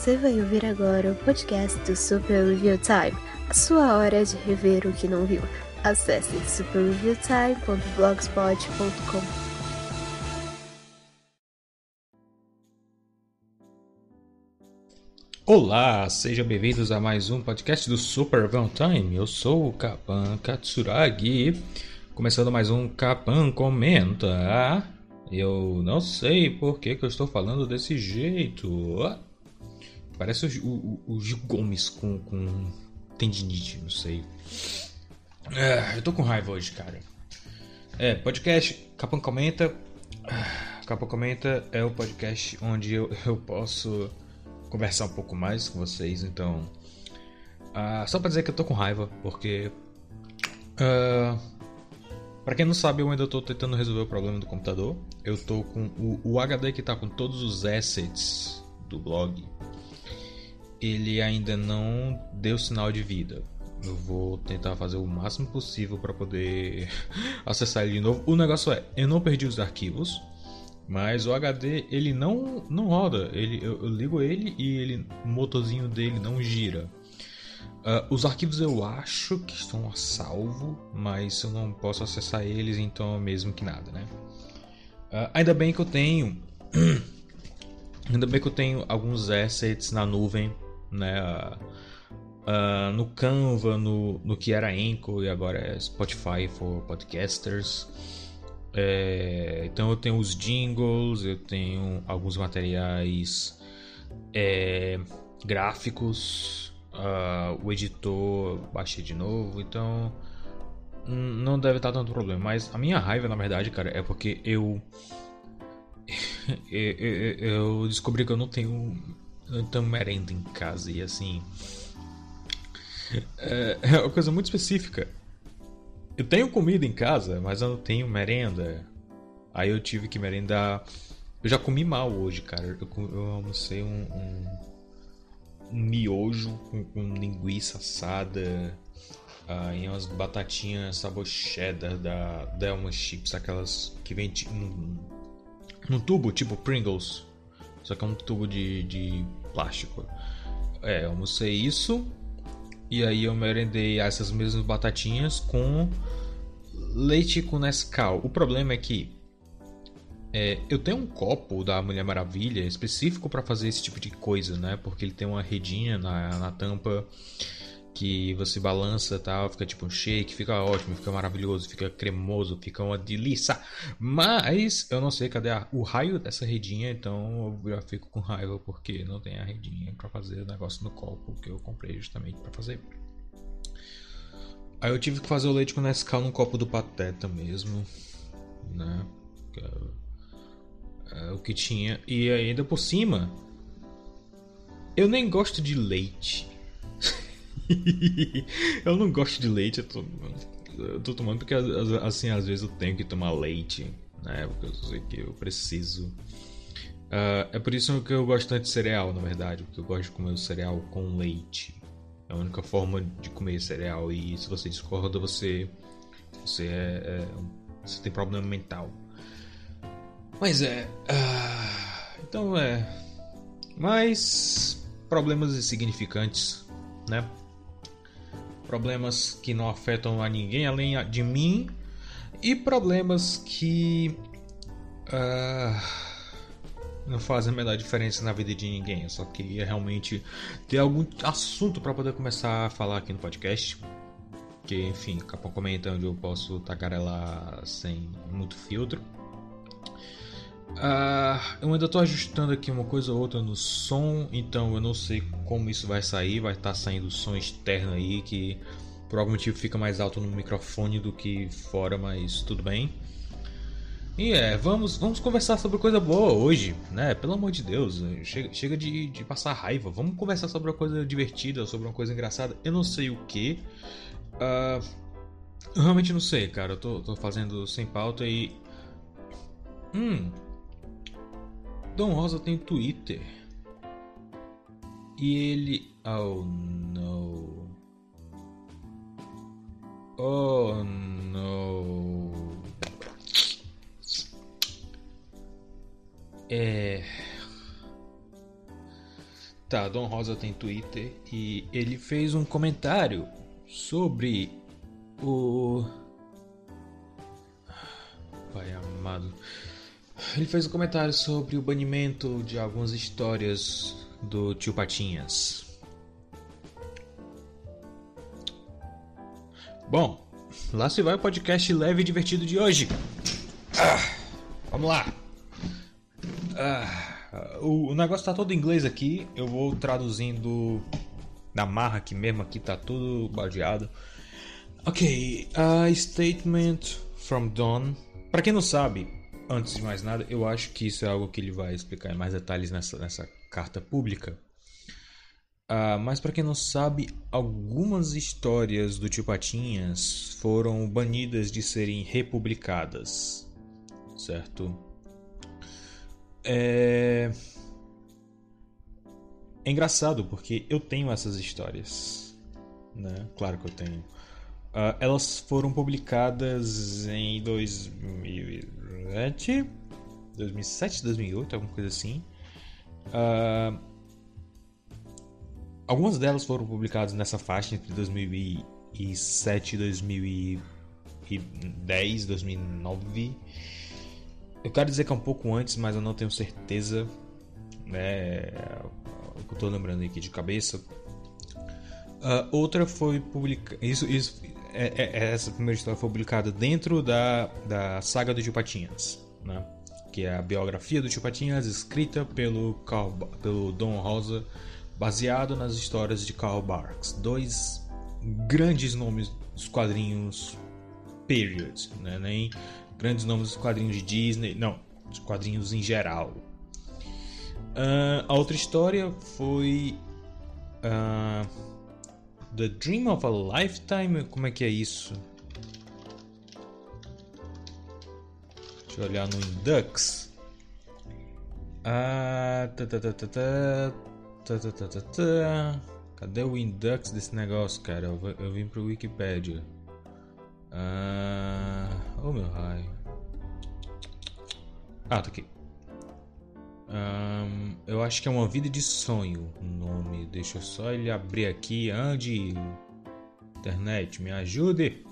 Você vai ouvir agora o podcast do Super Review Time, a sua hora de rever o que não viu. Acesse superreviewtime.blogspot.com. Olá, sejam bem-vindos a mais um podcast do Super Review Time. Eu sou o Kapan Katsuragi, começando mais um Kapan Comenta. Eu não sei por que, que eu estou falando desse jeito. Parece o, o, o Gil Gomes com, com tendinite, não sei. É, eu tô com raiva hoje, cara. É, podcast Capão Comenta. Capão Comenta é o podcast onde eu, eu posso conversar um pouco mais com vocês, então. Uh, só pra dizer que eu tô com raiva, porque. Uh, pra quem não sabe, eu ainda tô tentando resolver o problema do computador. Eu tô com o, o HD que tá com todos os assets do blog ele ainda não deu sinal de vida. Eu vou tentar fazer o máximo possível para poder acessar ele de novo. O negócio é, eu não perdi os arquivos, mas o HD ele não não roda. Ele, eu, eu ligo ele e ele, o motorzinho dele não gira. Uh, os arquivos eu acho que estão a salvo, mas eu não posso acessar eles, então mesmo que nada, né? Uh, ainda bem que eu tenho, ainda bem que eu tenho alguns assets na nuvem né? Uh, no Canva, no, no que era Anchor e agora é Spotify for Podcasters. É, então eu tenho os jingles, eu tenho alguns materiais é, gráficos, uh, o editor baixei de novo, então não deve estar tanto problema. Mas a minha raiva, na verdade, cara, é porque eu, eu descobri que eu não tenho tenho merenda em casa e assim. É, é uma coisa muito específica. Eu tenho comida em casa, mas eu não tenho merenda. Aí eu tive que merendar. Eu já comi mal hoje, cara. Eu, eu almocei um, um, um miojo com, com, linguiça assada. E umas batatinhas sabor cheddar da Delma Chips, aquelas que vem num, num tubo, tipo Pringles. Só que é um tubo de, de plástico. É, almocei isso. E aí eu merendei essas mesmas batatinhas com leite com Nescau. O problema é que é, eu tenho um copo da Mulher Maravilha específico para fazer esse tipo de coisa, né? Porque ele tem uma redinha na, na tampa que você balança tal, fica tipo um shake, fica ótimo, fica maravilhoso, fica cremoso, fica uma delícia. Mas eu não sei cadê a, o raio dessa redinha, então eu já fico com raiva porque não tem a redinha para fazer o negócio no copo que eu comprei justamente para fazer. Aí eu tive que fazer o leite com Nescau no copo do Pateta mesmo, né? É, é o que tinha. E ainda por cima, eu nem gosto de leite. eu não gosto de leite, eu tô, eu tô tomando porque assim às vezes eu tenho que tomar leite, né? Porque eu sei que eu preciso. Uh, é por isso que eu gosto tanto de cereal, na verdade, porque eu gosto de comer o cereal com leite. É a única forma de comer cereal e se você discorda, você você é, é você tem problema mental. Mas é, uh, então é, mas problemas insignificantes, né? Problemas que não afetam a ninguém além de mim e problemas que uh, não fazem a menor diferença na vida de ninguém. Eu só queria realmente ter algum assunto para poder começar a falar aqui no podcast. Que enfim, capão comenta onde eu posso tagarelar sem muito filtro. Uh, eu ainda estou ajustando aqui uma coisa ou outra no som, então eu não sei como isso vai sair. Vai estar tá saindo som externo aí que por algum motivo fica mais alto no microfone do que fora, mas tudo bem. E é, vamos, vamos conversar sobre coisa boa hoje, né? Pelo amor de Deus, chega, chega de, de passar raiva. Vamos conversar sobre uma coisa divertida, sobre uma coisa engraçada. Eu não sei o que. Uh, eu realmente não sei, cara. Eu tô, tô fazendo sem pauta e. Hum, Dom Rosa tem Twitter. E ele. Oh não. Oh não. É. Tá, Dom Rosa tem Twitter e ele fez um comentário sobre o. Pai amado. Ele fez um comentário sobre o banimento de algumas histórias do tio Patinhas. Bom, lá se vai o podcast leve e divertido de hoje. Ah, vamos lá. Ah, o, o, negócio tá todo em inglês aqui. Eu vou traduzindo na marra aqui mesmo. Aqui tá tudo badeado. Ok, a statement from Don. Para quem não sabe, antes de mais nada, eu acho que isso é algo que ele vai explicar em mais detalhes nessa, nessa carta pública. Uh, mas para quem não sabe, algumas histórias do Tio Patinhas foram banidas de serem republicadas, certo? É... é engraçado porque eu tenho essas histórias, né? Claro que eu tenho. Uh, elas foram publicadas em 2007, 2007, 2008, alguma coisa assim. Uh, algumas delas foram publicadas nessa faixa entre 2007 e 2010, 2009. Eu quero dizer que é um pouco antes, mas eu não tenho certeza. Né? O que eu tô lembrando aqui de cabeça. Uh, outra foi publicada. Isso, isso, essa primeira história foi publicada dentro da, da saga do Tio Patinhas, né? que é a biografia do Tio Patinhas, escrita pelo, Carl, pelo Don Rosa, baseado nas histórias de Karl Barks, dois grandes nomes dos quadrinhos period, né? nem grandes nomes dos quadrinhos de Disney, não, dos quadrinhos em geral. Uh, a outra história foi uh, The Dream of a Lifetime? Como é que é isso? Deixa eu olhar no Indux. Ah. Cadê o Indux desse negócio, cara? Eu, eu vim pro Wikipedia. Ah, oh meu raio. Ah, tá aqui. Um, eu acho que é uma vida de sonho o nome. Deixa eu só ele abrir aqui. Ande, internet, me ajude.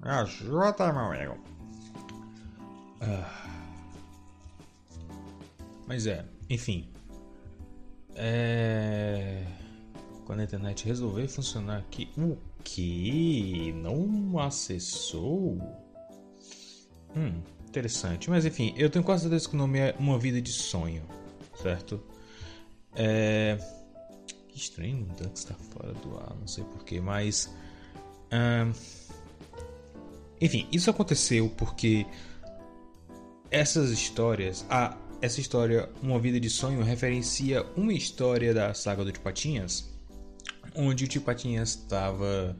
Me ajuda, meu amigo. Ah. Mas é, enfim. É... Quando a internet resolver funcionar aqui. O que? Não acessou? Hum interessante. Mas enfim, eu tenho quase certeza que o nome é Uma Vida de Sonho, certo? É. Que estranho, o Dux está fora do ar, não sei porquê, mas. Enfim, isso aconteceu porque essas histórias. A, essa história, Uma Vida de Sonho, referencia uma história da saga do Tio Patinhas, onde o Tio Patinhas estava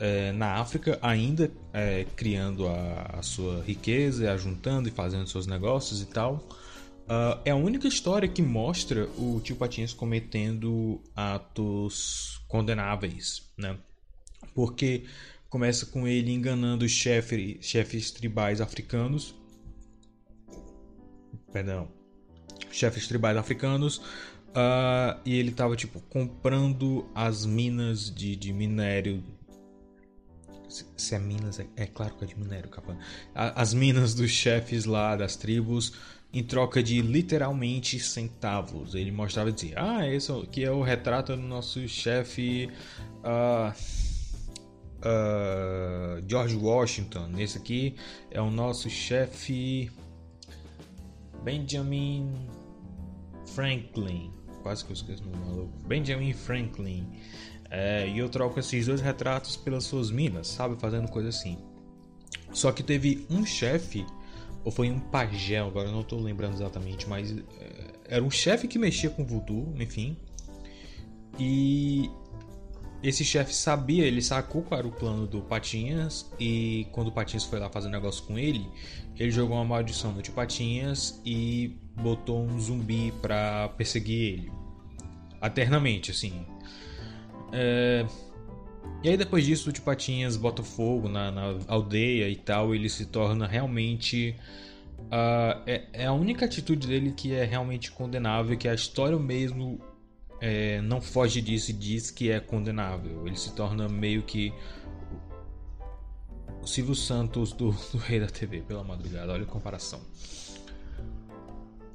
é, na África, ainda é, criando a, a, sua riqueza, ajuntando e fazendo seus negócios e tal. Uh, é a única história que mostra o tio Patinhas cometendo atos condenáveis, né? Porque começa com ele enganando os chefe, chefes tribais africanos. Perdão. Chefes tribais africanos. Uh, e ele estava tipo comprando as minas de, de minério se é minas, é, é, claro que é de minério, capaz. As minas dos chefes lá das tribos em troca de literalmente centavos. Ele mostrava e dizia: Ah, esse aqui é o retrato do nosso chefe uh, uh, George Washington. Esse aqui é o nosso chefe Benjamin Franklin. Quase que eu esqueço o nome maluco. Benjamin Franklin. É, e eu troco esses dois retratos pelas suas minas, sabe? Fazendo coisa assim. Só que teve um chefe, ou foi um pajé, agora eu não estou lembrando exatamente, mas é, era um chefe que mexia com voodoo, enfim. E esse chefe sabia, ele sacou qual era o plano do Patinhas e quando o Patinhas foi lá fazer negócio com ele, ele jogou uma maldição no tio Patinhas e botou um zumbi pra perseguir ele. Eternamente, assim. É... E aí depois disso o Tio Patinhas bota fogo na, na aldeia e tal, ele se torna realmente... Uh, é, é, a única atitude dele que é realmente condenável, que a história mesmo é, não foge disso e diz que é condenável. Ele se torna meio que o Silvio Santos do, do Rei da TV pela madrugada. Olha a comparação.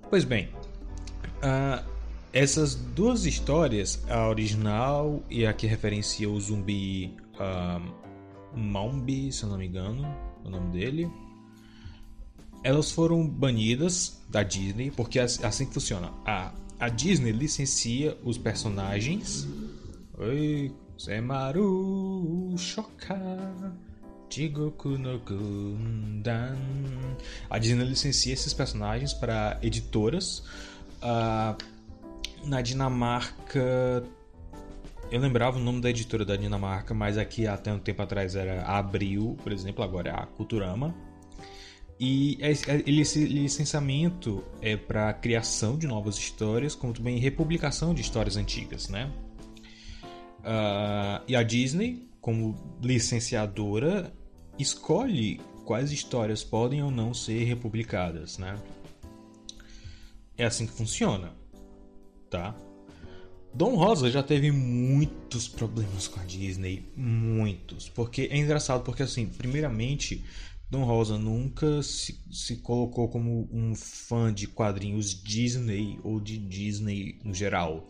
Pois bem, uh, essas duas histórias, a original e a que referencia o zumbi uh, Mombi, se eu não me engano, o nome dele, elas foram banidas da Disney porque é assim que funciona. A, a Disney licencia os personagens. Oi, Semaru Shoka. Jigoku no Gundan. A Disney licencia esses personagens para editoras. Uh, na Dinamarca. Eu lembrava o nome da editora da Dinamarca, mas aqui até um tempo atrás era Abril, por exemplo, agora é a Culturama. E é, é, esse licenciamento é para criação de novas histórias, como também republicação de histórias antigas, né? Uh, e a Disney, como licenciadora, escolhe quais histórias podem ou não ser republicadas, né? É assim que funciona, tá? Dom Rosa já teve muitos problemas com a Disney, muitos, porque é engraçado porque assim, primeiramente, Dom Rosa nunca se, se colocou como um fã de quadrinhos Disney ou de Disney no geral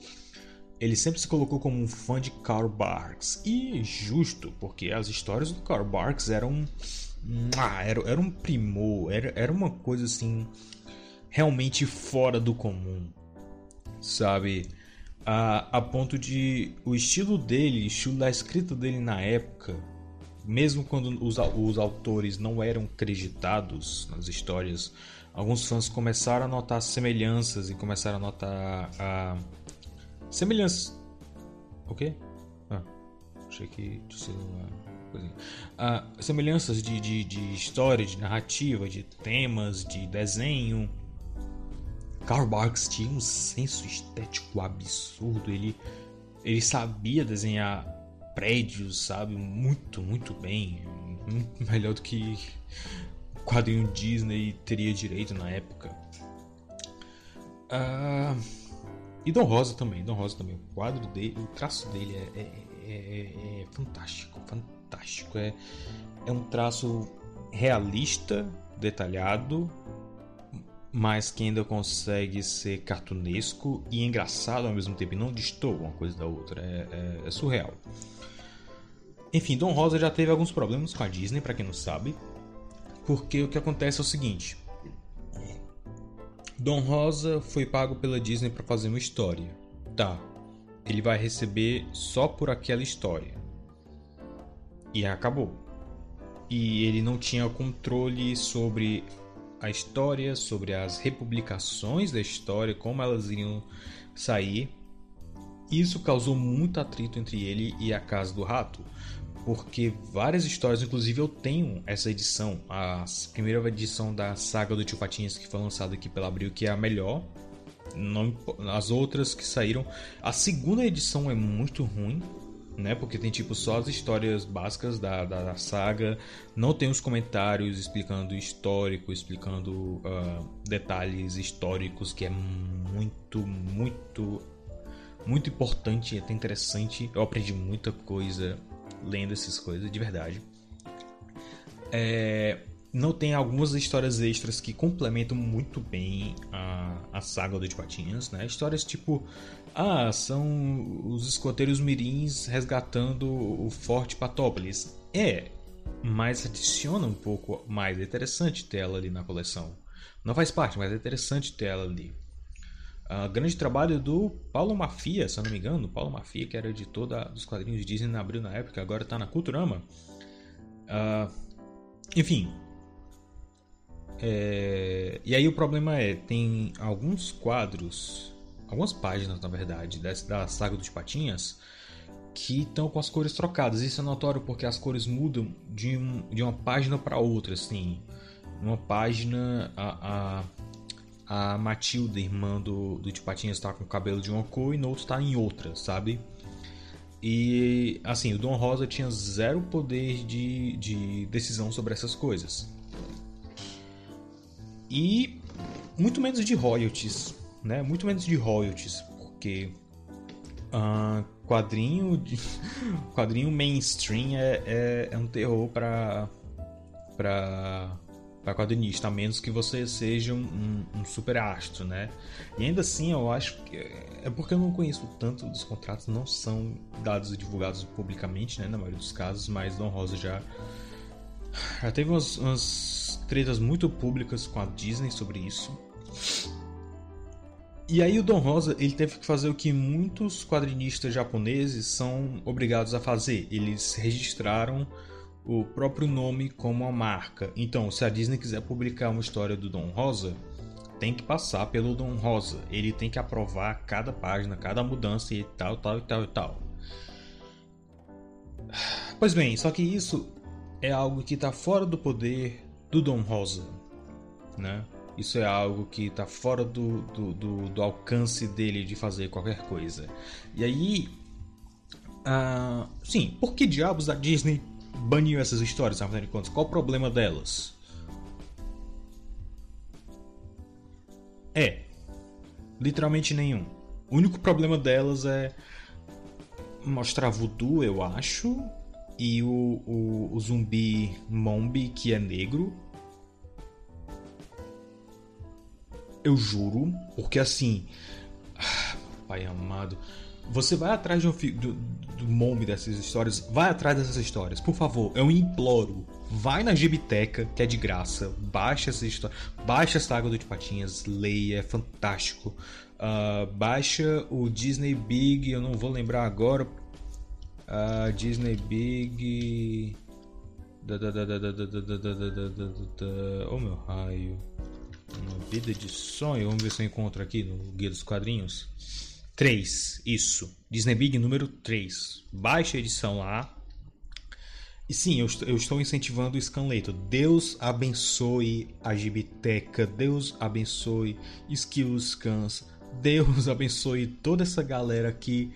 ele sempre se colocou como um fã de Karl Barks. E justo, porque as histórias do Karl Barks eram. Ah, era, era um primor, era, era uma coisa assim. realmente fora do comum. Sabe? A, a ponto de o estilo dele, o estilo da escrita dele na época, mesmo quando os, os autores não eram creditados nas histórias, alguns fãs começaram a notar semelhanças e começaram a notar a Semelhanças. O quê? Ah, achei que tinha. Ah, semelhanças de, de, de história, de narrativa, de temas, de desenho. Karl Barks tinha um senso estético absurdo. Ele, ele sabia desenhar prédios, sabe? Muito, muito bem. Muito melhor do que o quadrinho Disney teria direito na época. Ah. E Dom Rosa também, Dom Rosa também. O quadro dele, o traço dele é, é, é, é fantástico, fantástico. É, é um traço realista, detalhado, mas que ainda consegue ser cartunesco e engraçado ao mesmo tempo e não destoa uma coisa da outra. É, é, é, surreal. Enfim, Dom Rosa já teve alguns problemas com a Disney, para quem não sabe, porque o que acontece é o seguinte: Dom Rosa foi pago pela Disney para fazer uma história. Tá, ele vai receber só por aquela história. E acabou. E ele não tinha controle sobre a história, sobre as republicações da história, como elas iriam sair. Isso causou muito atrito entre ele e a Casa do Rato, porque várias histórias, inclusive eu tenho essa edição, a primeira edição da saga do Tio Patinhas que foi lançada aqui pela Abril, que é a melhor. Não, as outras que saíram, a segunda edição é muito ruim, né? Porque tem tipo só as histórias básicas da, da, da saga, não tem os comentários explicando histórico, explicando uh, detalhes históricos, que é muito, muito, muito importante, é até interessante. Eu aprendi muita coisa lendo essas coisas, de verdade. É, não tem algumas histórias extras que complementam muito bem a, a saga do de Patinhas, né? Histórias tipo, ah, são os escoteiros mirins resgatando o Forte Patópolis. É, mas adiciona um pouco mais. É interessante ter ela ali na coleção. Não faz parte, mas é interessante ter ela ali. Uh, grande trabalho do Paulo Mafia, se eu não me engano. Paulo Mafia, que era editor da, dos quadrinhos Disney na Abril na época, agora está na Culturama. Uh, enfim. É, e aí o problema é, tem alguns quadros, algumas páginas na verdade, da saga dos Patinhas, que estão com as cores trocadas. Isso é notório porque as cores mudam de, um, de uma página para outra, assim. Uma página a, a a Matilda, irmã do, do Tio está com o cabelo de uma cor e no outro está em outra, sabe? E assim, o Dom Rosa tinha zero poder de, de decisão sobre essas coisas. E muito menos de royalties, né? Muito menos de royalties, porque Uh, quadrinho de, quadrinho mainstream é, é, é um terror para para para quadrinista, a menos que você seja um, um, um, super astro, né? E ainda assim, eu acho que é porque eu não conheço tanto dos contratos, não são dados divulgados publicamente, né? Na maioria dos casos, mas Don Rosa já já teve umas, umas tretas muito públicas com a Disney sobre isso. E aí o Don Rosa ele teve que fazer o que muitos quadrinistas japoneses são obrigados a fazer. Eles registraram o próprio nome como uma marca. Então, se a Disney quiser publicar uma história do Don Rosa, tem que passar pelo Don Rosa. Ele tem que aprovar cada página, cada mudança e tal, tal e tal e tal. Pois bem, só que isso é algo que está fora do poder do Don Rosa, né? Isso é algo que está fora do, do, do, do, alcance dele de fazer qualquer coisa. E aí, uh, sim, por que diabos a Disney baniu essas histórias, afinal de contas? Qual o problema delas? É, literalmente nenhum. O único problema delas é mostrar voodoo, eu acho, e o, o, o zumbi Mombi, que é negro. Eu juro, porque assim. Pai amado. Você vai atrás um, do, do Mombi dessas histórias, vai atrás dessas histórias, por favor, eu imploro. Vai na Gibiteca, que é de graça, baixa essa história, baixa a saga do de Patinhas, leia, é fantástico. Uh, baixa o Disney Big, eu não vou lembrar agora. Uh, Disney Big. Oh meu raio. Uma vida de sonho. Vamos ver se eu encontro aqui no Guia dos Quadrinhos. 3, isso. Disney Big número 3. Baixa edição lá. E sim, eu, eu estou incentivando o Scanleto. Deus abençoe a Gibiteca. Deus abençoe Skills Scans. Deus abençoe toda essa galera que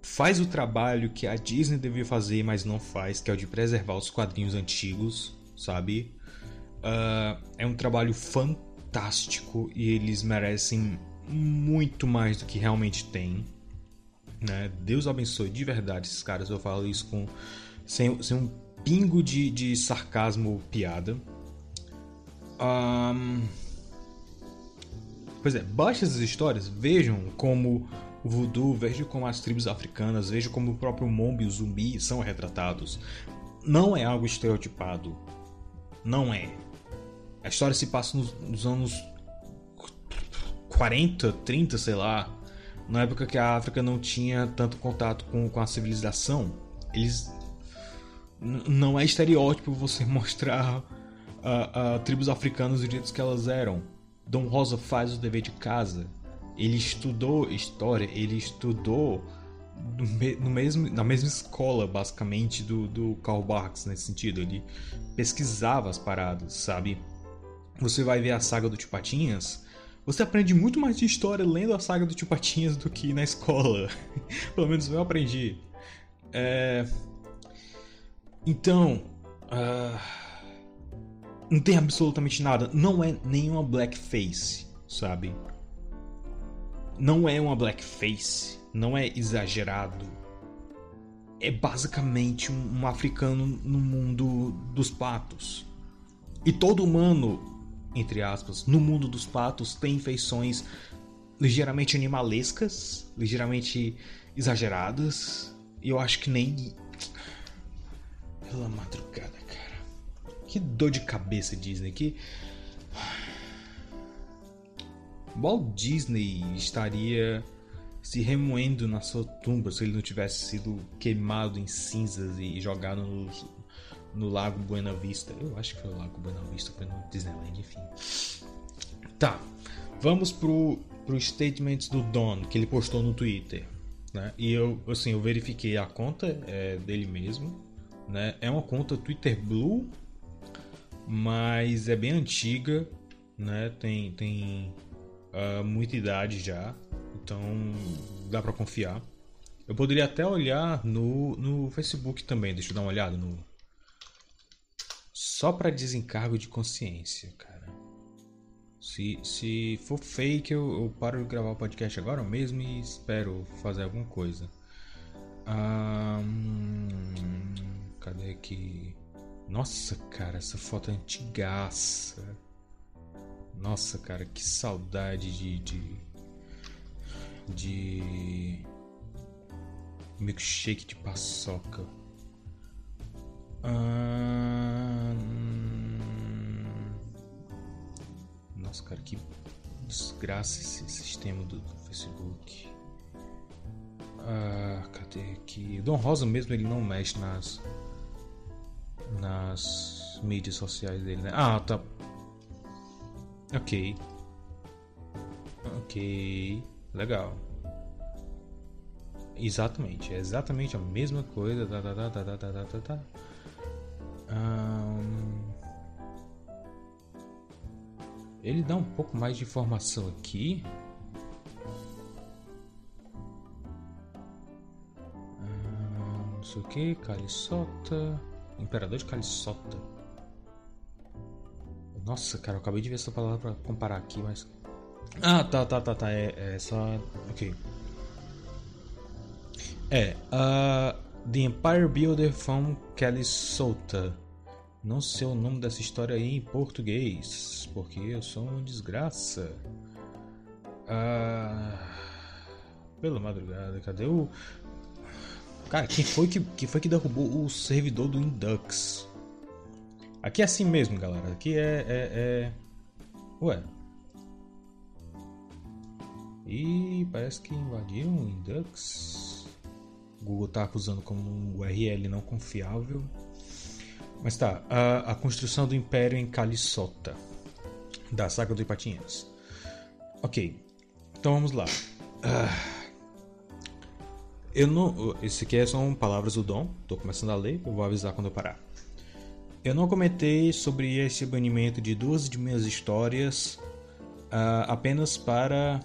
faz o trabalho que a Disney devia fazer, mas não faz, que é o de preservar os quadrinhos antigos, sabe? Uh, é um trabalho fantástico e eles merecem muito mais do que realmente tem. Né? Deus abençoe de verdade esses caras. Eu falo isso com sem, sem um pingo de, de sarcasmo ou piada. Um... Pois é, baixe essas histórias, vejam como o voodoo, vejam como as tribos africanas, vejam como o próprio Mombi e o zumbi são retratados. Não é algo estereotipado. Não é. A história se passa nos, nos anos 40, 30, sei lá, na época que a África não tinha tanto contato com, com a civilização, eles. Não é estereótipo você mostrar uh, tribos africanas do jeito que elas eram. Dom Rosa faz o dever de casa. Ele estudou história, ele estudou no mesmo, na mesma escola, basicamente, do, do Karl Barks, nesse sentido. Ele pesquisava as paradas, sabe? Você vai ver a saga do Tio Patinhas, você aprende muito mais de história lendo a saga do Tio Patinhas do que na escola. Pelo menos eu aprendi. É... Então. Uh... Não tem absolutamente nada. Não é nenhuma blackface, sabe? Não é uma blackface. Não é exagerado. É basicamente um, um africano no mundo dos patos. E todo humano entre aspas, no mundo dos patos tem feições ligeiramente animalescas, ligeiramente exageradas. E eu acho que nem. Pela madrugada, cara. Que dor de cabeça Disney. Que. Walt Disney estaria se remoendo na sua tumba se ele não tivesse sido queimado em cinzas e jogado nos, no Lago Buena Vista. Eu acho que foi o Lago Buena Vista, foi no Disneyland, enfim. Tá, vamos pro, pro statement do Don, que ele postou no Twitter. Né? E eu, assim, eu verifiquei a conta é, dele mesmo. Né? É uma conta Twitter Blue, mas é bem antiga, né? Tem, tem uh, muita idade já, então dá para confiar. Eu poderia até olhar no, no Facebook também, deixa eu dar uma olhada no, só para desencargo de consciência, cara. Se, se for fake, eu, eu paro de gravar o podcast agora mesmo e espero fazer alguma coisa. Cadê aqui? Nossa, cara, essa foto é antigaça. Nossa, cara, que saudade de. de. de milkshake de paçoca. Hum... Nossa, cara, que desgraça esse sistema do, do Facebook. Ah, cadê aqui? O Dom Rosa mesmo ele não mexe nas nas mídias sociais dele, né? Ah, tá. Ok. Ok. Legal. Exatamente, é exatamente a mesma coisa. Tá, tá, tá, tá, tá, tá, tá, tá. Um... Ele dá um pouco mais de informação aqui. Um, não sei o que, Calisota. Imperador de Calisota. Nossa, cara, eu acabei de ver essa palavra pra comparar aqui, mas. Ah, tá, tá, tá, tá. É, é só. Ok. É, uh, The Empire Builder from Calisota. Não sei o nome dessa história aí em português, porque eu sou uma desgraça. Ah, pela madrugada, cadê o. Cara, quem foi que, quem foi que derrubou o servidor do Indux? Aqui é assim mesmo, galera. Aqui é. é, é... Ué. E parece que invadiram o Indux. Google está acusando como um URL não confiável. Mas tá, a, a construção do Império em Calisota, da saga do Ipatinhas. Ok, então vamos lá. Uh, eu não. Esse aqui são palavras do Dom, tô começando a ler, eu vou avisar quando eu parar. Eu não comentei sobre esse banimento de duas de minhas histórias uh, apenas para.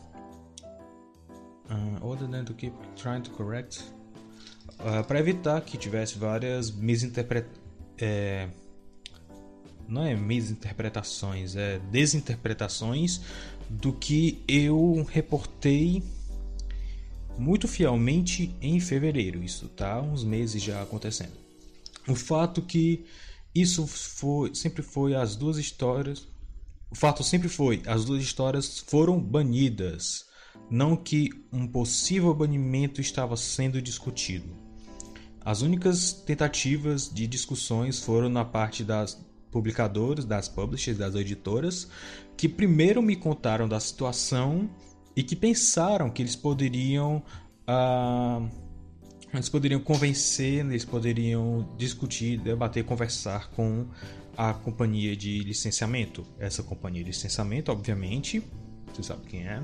Uh, other than to keep trying to correct uh, para evitar que tivesse várias misinterpretações. É... Não é misinterpretações, é desinterpretações do que eu reportei muito fielmente em fevereiro. Isso tá uns meses já acontecendo. O fato que isso foi, sempre foi as duas histórias. O fato sempre foi as duas histórias foram banidas, não que um possível banimento estava sendo discutido. As únicas tentativas de discussões foram na parte das publicadoras, das publishers, das editoras, que primeiro me contaram da situação e que pensaram que eles poderiam uh, eles poderiam convencer, eles poderiam discutir, debater, conversar com a companhia de licenciamento. Essa companhia de licenciamento, obviamente, você sabe quem é.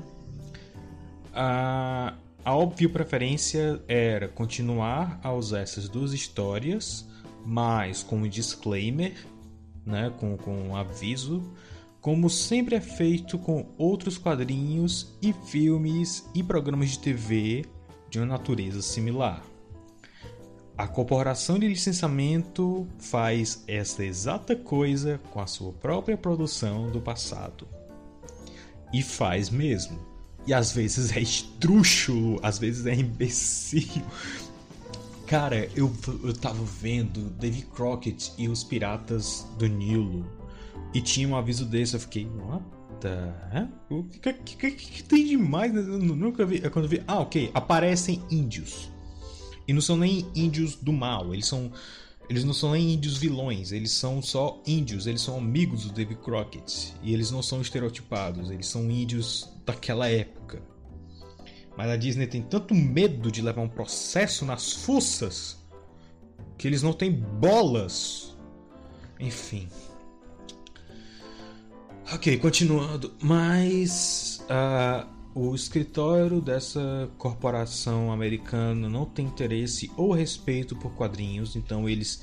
Uh, a óbvia preferência era continuar a usar essas duas histórias, mas com um disclaimer, né, com, com um aviso, como sempre é feito com outros quadrinhos e filmes e programas de TV de uma natureza similar. A corporação de licenciamento faz essa exata coisa com a sua própria produção do passado. E faz mesmo. E às vezes é estrúxulo, às vezes é imbecil. Cara, eu, eu tava vendo Davy Crockett e os Piratas do Nilo. E tinha um aviso desse, eu fiquei, what the? O que, que, que, tem demais? Eu nunca vi. É quando vi. Ah, ok. Aparecem índios. E não são nem índios do mal, eles são eles não são nem índios vilões, eles são só índios, eles são amigos do David Crockett. E eles não são estereotipados, eles são índios daquela época. Mas a Disney tem tanto medo de levar um processo nas fuças que eles não têm bolas. Enfim. Ok, continuando. Mas. Uh, o escritório dessa corporação americana não tem interesse ou respeito por quadrinhos, então eles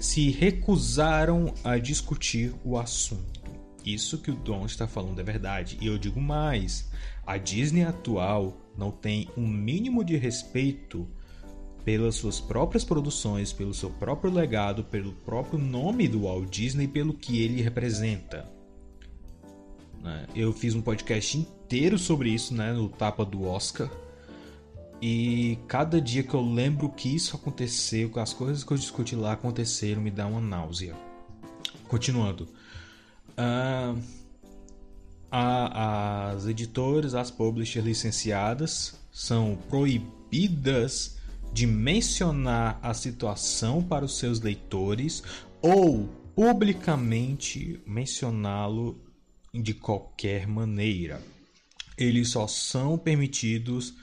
se recusaram a discutir o assunto. Isso que o Don está falando é verdade. E eu digo mais: a Disney atual não tem um mínimo de respeito pelas suas próprias produções, pelo seu próprio legado, pelo próprio nome do Walt Disney, pelo que ele representa. Né? Eu fiz um podcast inteiro sobre isso, né? No Tapa do Oscar. E cada dia que eu lembro que isso aconteceu, que as coisas que eu discuti lá aconteceram, me dá uma náusea. Continuando. Uh, a, as editoras, as publishers licenciadas são proibidas de mencionar a situação para os seus leitores ou publicamente mencioná-lo de qualquer maneira. Eles só são permitidos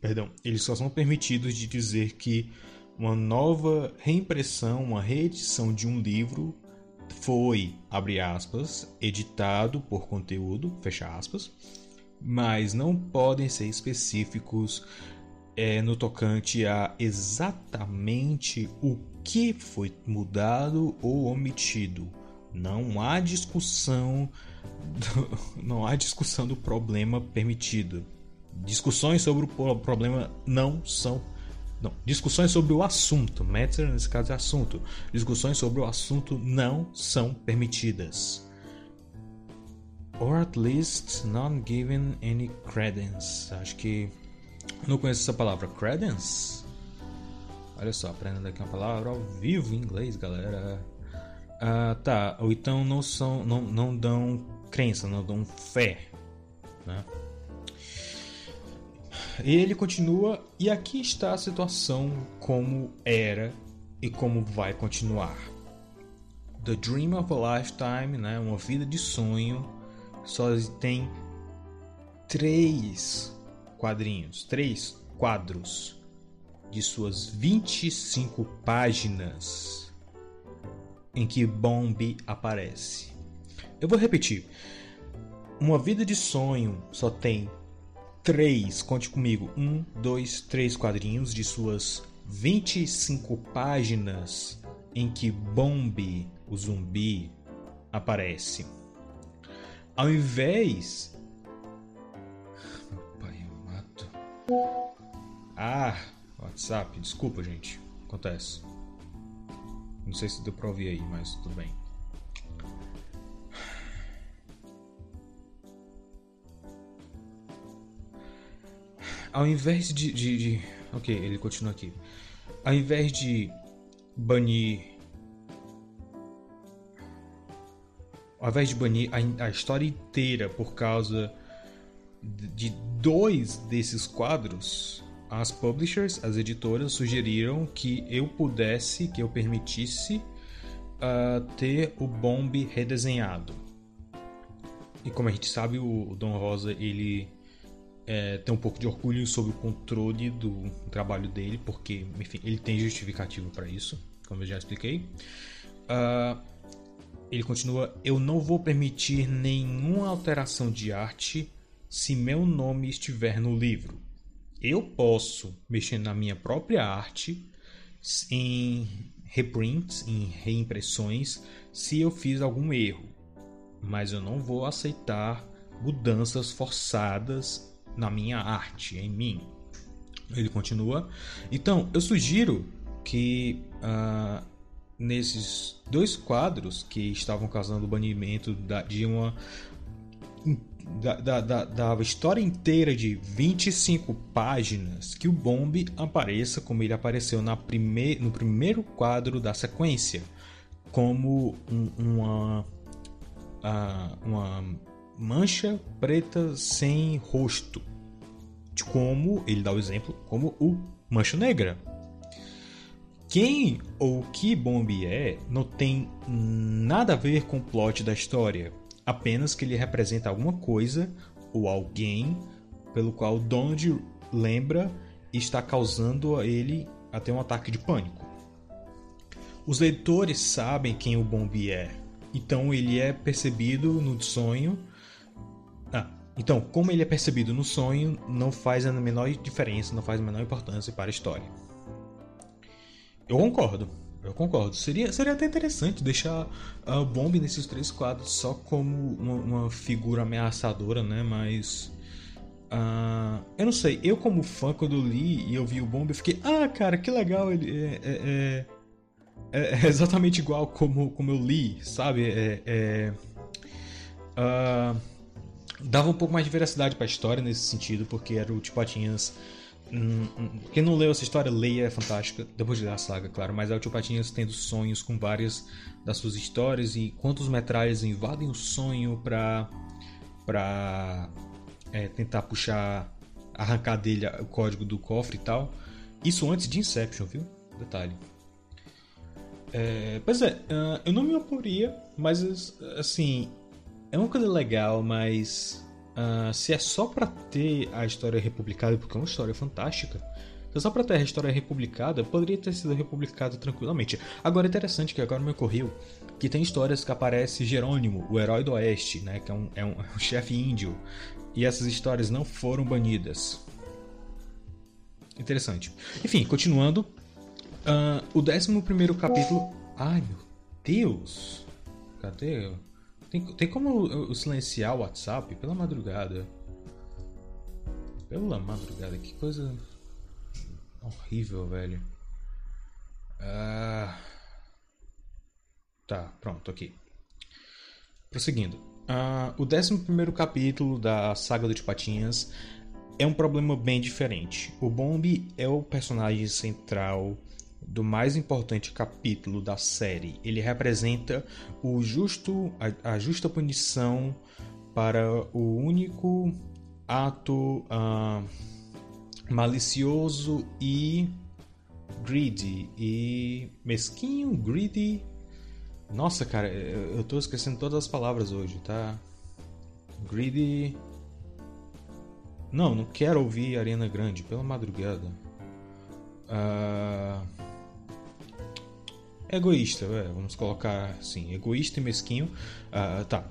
perdão, eles só são permitidos de dizer que uma nova reimpressão, uma reedição de um livro foi, abre aspas, editado por conteúdo, fecha aspas, mas não podem ser específicos é, no tocante a exatamente o que foi mudado ou omitido. Não há discussão, do, não há discussão do problema permitido. Discussões sobre o problema não são não, discussões sobre o assunto, matter nesse caso é assunto. Discussões sobre o assunto não são permitidas. Or at least not given any credence. Acho que não conheço essa palavra. Credence? Olha só, aprendendo aqui uma palavra ao vivo em inglês, galera. Ah, tá. Ou então não são, não, não dão crença, não dão fé, né? Ele continua e aqui está a situação como era e como vai continuar. The Dream of a Lifetime, né, uma vida de sonho, só tem três quadrinhos, três quadros de suas 25 páginas em que Bombi aparece. Eu vou repetir. Uma vida de sonho só tem três, conte comigo, um, dois, três quadrinhos de suas 25 páginas em que Bombi, o zumbi, aparece. Ao invés. Meu pai, eu mato. Ah, WhatsApp, desculpa, gente. Acontece. Não sei se deu pra ouvir aí, mas tudo bem. ao invés de, de, de, Ok, ele continua aqui. Ao invés de banir. Ao invés de banir a, a história inteira por causa de dois desses quadros, as publishers, as editoras, sugeriram que eu pudesse, que eu permitisse uh, ter o Bomb redesenhado. E como a gente sabe, o Don Rosa ele é, tem um pouco de orgulho sobre o controle do trabalho dele, porque, enfim, ele tem justificativo para isso, como eu já expliquei. Uh, ele continua: Eu não vou permitir nenhuma alteração de arte se meu nome estiver no livro. Eu posso mexer na minha própria arte em reprints, em reimpressões, se eu fiz algum erro, mas eu não vou aceitar mudanças forçadas na minha arte, em mim. Ele continua. Então, eu sugiro que uh, nesses dois quadros que estavam causando o banimento da, de uma. Da, da, da, da, história inteira de 25 páginas que o Bomb apareça como ele apareceu na prime, no primeiro quadro da sequência, como um, uma, uh, uma mancha preta sem rosto. De como, ele dá o exemplo, como o Mancha Negra. Quem ou que Bombi é não tem nada a ver com o plot da história, apenas que ele representa alguma coisa ou alguém pelo qual Donald lembra e está causando a ele até um ataque de pânico. Os leitores sabem quem o Bombi é, então ele é percebido no sonho então, como ele é percebido no sonho, não faz a menor diferença, não faz a menor importância para a história. Eu concordo, eu concordo. Seria, seria até interessante deixar a Bomb nesses três quadros só como uma, uma figura ameaçadora, né? Mas. Uh, eu não sei, eu como fã, quando li e eu vi o Bomb, eu fiquei, ah, cara, que legal, ele é, é, é, é exatamente igual como, como eu li, sabe? É, é uh, dava um pouco mais de veracidade para a história nesse sentido, porque era o Tio Patinhas. Quem não leu essa história, leia, é fantástica. Depois de ler a saga, claro. Mas é o Tio Patinhas tendo sonhos com várias das suas histórias e quantos metralhas invadem o sonho pra, pra é, tentar puxar, arrancar dele o código do cofre e tal. Isso antes de Inception, viu? Detalhe. É, pois é, uh, eu não me oporia, mas assim, é uma coisa legal, mas uh, se é só para ter a história republicada, porque é uma história fantástica, é só pra ter a história republicada, poderia ter sido republicada tranquilamente. Agora interessante que agora me ocorreu que tem histórias que aparece Jerônimo, o herói do Oeste, né, que é um, é um, é um chefe índio, e essas histórias não foram banidas. Interessante. Enfim, continuando. Uh, o 11 capítulo. Ai meu Deus! Cadê? Tem, tem como eu silenciar o WhatsApp pela madrugada? Pela madrugada, que coisa horrível, velho. Ah... Tá, pronto, aqui. Prosseguindo. Uh, o 11 capítulo da saga do Patinhas é um problema bem diferente. O Bomb é o personagem central do mais importante capítulo da série. Ele representa o justo, a, a justa punição para o único ato uh, malicioso e greedy e mesquinho, greedy. Nossa, cara, eu tô esquecendo todas as palavras hoje, tá? Greedy. Não, não quero ouvir Arena Grande, pela madrugada. Uh... Egoísta, é, vamos colocar assim, egoísta e mesquinho. Uh, tá.